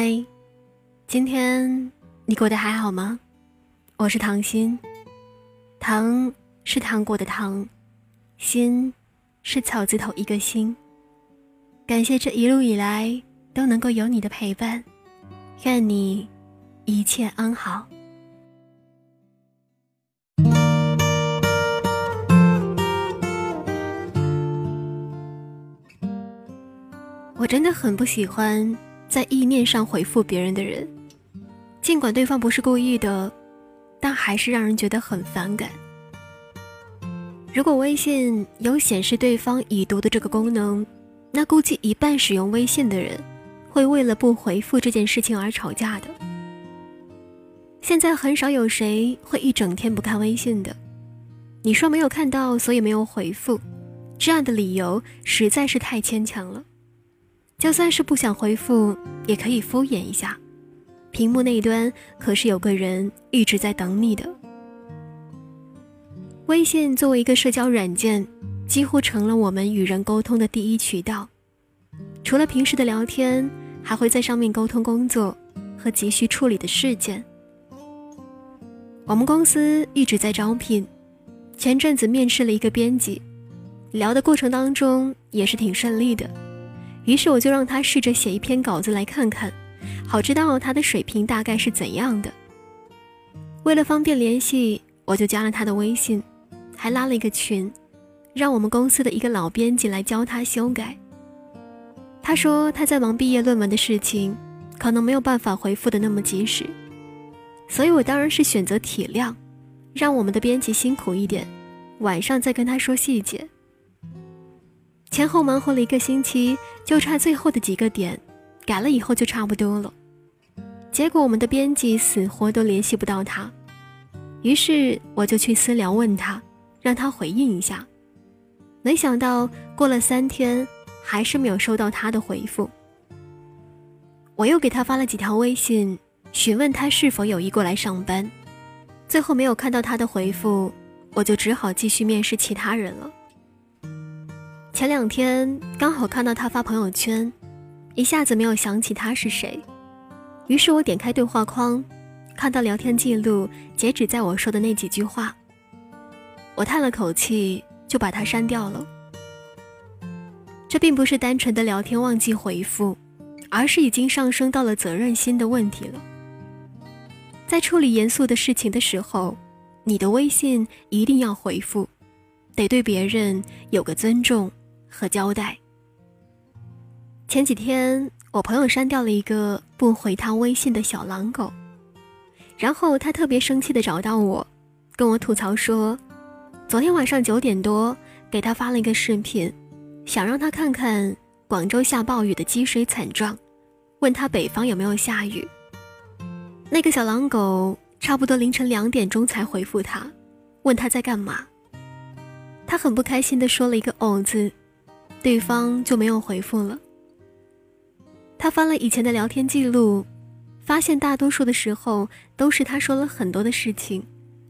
嗨，今天你过得还好吗？我是唐心，糖是糖果的糖，心是草字头一个心。感谢这一路以来都能够有你的陪伴，愿你一切安好。我真的很不喜欢在意念上回复别人的人，尽管对方不是故意的，但还是让人觉得很反感。如果微信有显示对方已读的这个功能，那估计一半使用微信的人会为了不回复这件事情而吵架的。现在很少有谁会一整天不看微信的，你说没有看到，所以没有回复，这样的理由实在是太牵强了。就算是不想回复，也可以敷衍一下。屏幕那一端可是有个人一直在等你的。微信作为一个社交软件，几乎成了我们与人沟通的第一渠道。除了平时的聊天，还会在上面沟通工作和急需处理的事件。我们公司一直在招聘，前阵子面试了一个编辑，聊的过程当中也是挺顺利的。于是我就让他试着写一篇稿子来看看，好知道他的水平大概是怎样的。为了方便联系，我就加了他的微信，还拉了一个群，让我们公司的一个老编辑来教他修改。他说他在忙毕业论文的事情，可能没有办法回复的那么及时，所以我当然是选择体谅，让我们的编辑辛苦一点，晚上再跟他说细节。前后忙活了一个星期，就差最后的几个点，改了以后就差不多了。结果我们的编辑死活都联系不到他，于是我就去私聊问他，让他回应一下。没想到过了三天，还是没有收到他的回复。我又给他发了几条微信，询问他是否有意过来上班。最后没有看到他的回复，我就只好继续面试其他人了。前两天刚好看到他发朋友圈，一下子没有想起他是谁，于是我点开对话框，看到聊天记录截止在我说的那几句话。我叹了口气，就把他删掉了。这并不是单纯的聊天忘记回复，而是已经上升到了责任心的问题了。在处理严肃的事情的时候，你的微信一定要回复，得对别人有个尊重。和交代。前几天，我朋友删掉了一个不回他微信的小狼狗，然后他特别生气的找到我，跟我吐槽说，昨天晚上九点多给他发了一个视频，想让他看看广州下暴雨的积水惨状，问他北方有没有下雨。那个小狼狗差不多凌晨两点钟才回复他，问他在干嘛。他很不开心的说了一个“哦”字。对方就没有回复了。他翻了以前的聊天记录，发现大多数的时候都是他说了很多的事情，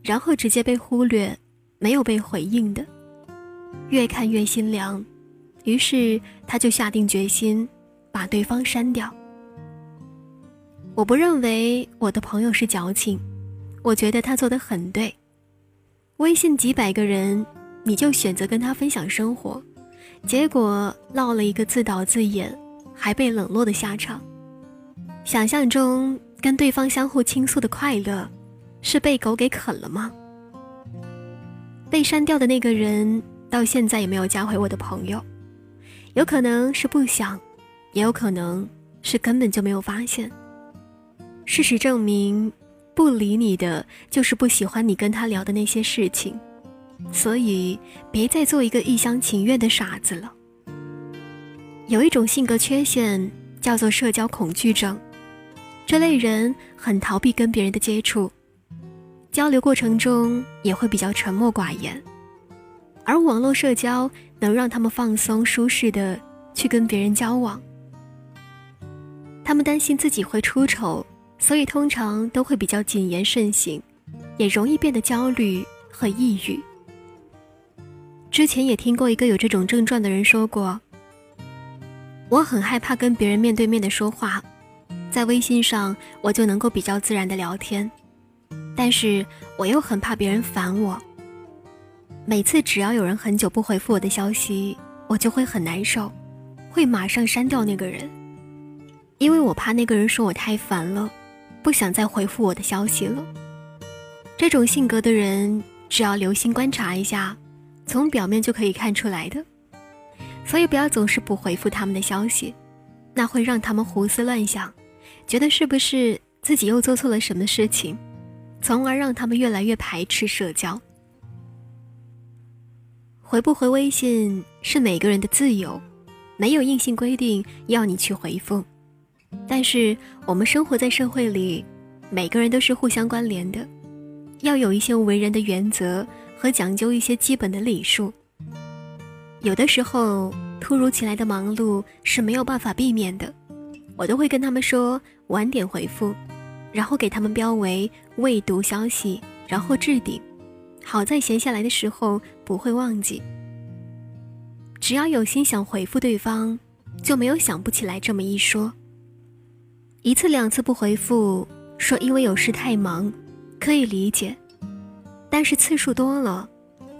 然后直接被忽略，没有被回应的。越看越心凉，于是他就下定决心把对方删掉。我不认为我的朋友是矫情，我觉得他做的很对。微信几百个人，你就选择跟他分享生活。结果落了一个自导自演，还被冷落的下场。想象中跟对方相互倾诉的快乐，是被狗给啃了吗？被删掉的那个人到现在也没有加回我的朋友，有可能是不想，也有可能是根本就没有发现。事实证明，不理你的就是不喜欢你跟他聊的那些事情。所以，别再做一个一厢情愿的傻子了。有一种性格缺陷叫做社交恐惧症，这类人很逃避跟别人的接触，交流过程中也会比较沉默寡言，而网络社交能让他们放松舒适的去跟别人交往。他们担心自己会出丑，所以通常都会比较谨言慎行，也容易变得焦虑和抑郁。之前也听过一个有这种症状的人说过：“我很害怕跟别人面对面的说话，在微信上我就能够比较自然的聊天，但是我又很怕别人烦我。每次只要有人很久不回复我的消息，我就会很难受，会马上删掉那个人，因为我怕那个人说我太烦了，不想再回复我的消息了。这种性格的人，只要留心观察一下，从表面就可以看出来的。所以不要总是不回复他们的消息，那会让他们胡思乱想，觉得是不是自己又做错了什么事情，从而让他们越来越排斥社交。回不回微信是每个人的自由，没有硬性规定要你去回复。但是我们生活在社会里，每个人都是互相关联的，要有一些为人的原则和讲究一些基本的礼数。有的时候突如其来的忙碌是没有办法避免的，我都会跟他们说晚点回复，然后给他们标为未读消息，然后置顶。好在闲下来的时候不会忘记。只要有心想回复对方，就没有想不起来这么一说。一次两次不回复，说因为有事太忙，可以理解。但是次数多了，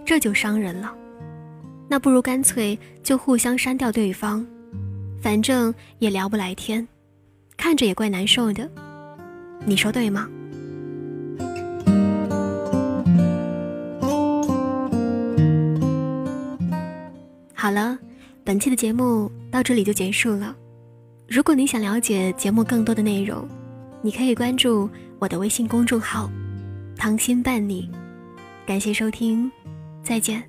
这就伤人了。那不如干脆就互相删掉对方，反正也聊不来天，看着也怪难受的。你说对吗？好了，本期的节目到这里就结束了。如果你想了解节目更多的内容，你可以关注我的微信公众号“糖心伴你”。感谢收听，再见。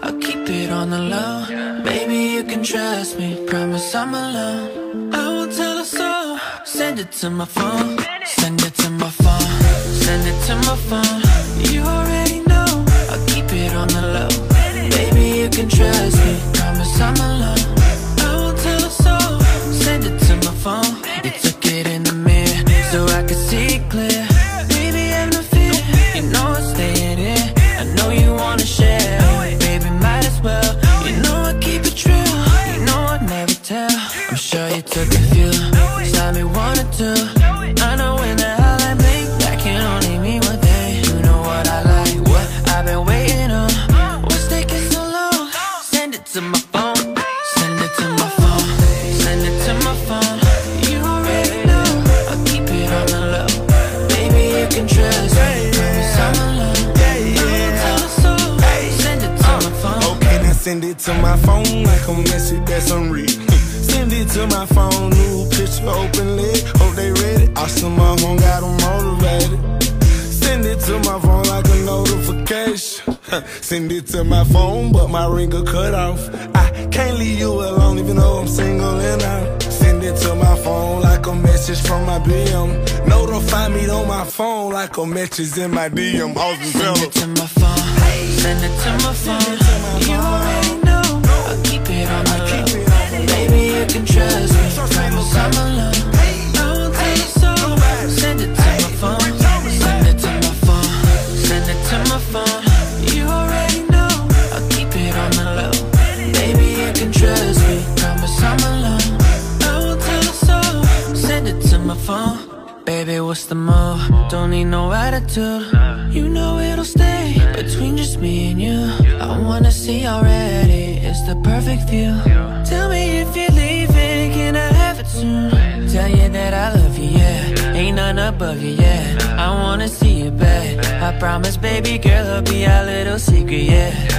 I'll keep it on the low. Baby, you can trust me. Promise I'm alone. I won't tell a soul. Send it to my phone. Send it to my phone. Send it to my phone. You already on the low. Baby, you can trust me. Promise I'm alone. Send it to my phone Like a message that's unread Send it to my phone, new picture, open lid. Hope they ready. Awesome, my home got them motivated. Send it to my phone like a notification. Send it to my phone, but my ring cut off. I can't leave you alone, even though I'm single and out. Send it to my phone like a message from my BM. Notify me on my phone like a message in my DM. Send it to my phone. Send it to my phone. You. It on. Baby, you can trust me. Promise I'm alone. Don't need no attitude. You know it'll stay between just me and you. I wanna see already. It's the perfect view. Tell me if you're leaving, can I have it soon? Tell you that I love you, yeah. Ain't none above you, yeah. I wanna see you back. I promise, baby girl, it'll be our little secret, yeah.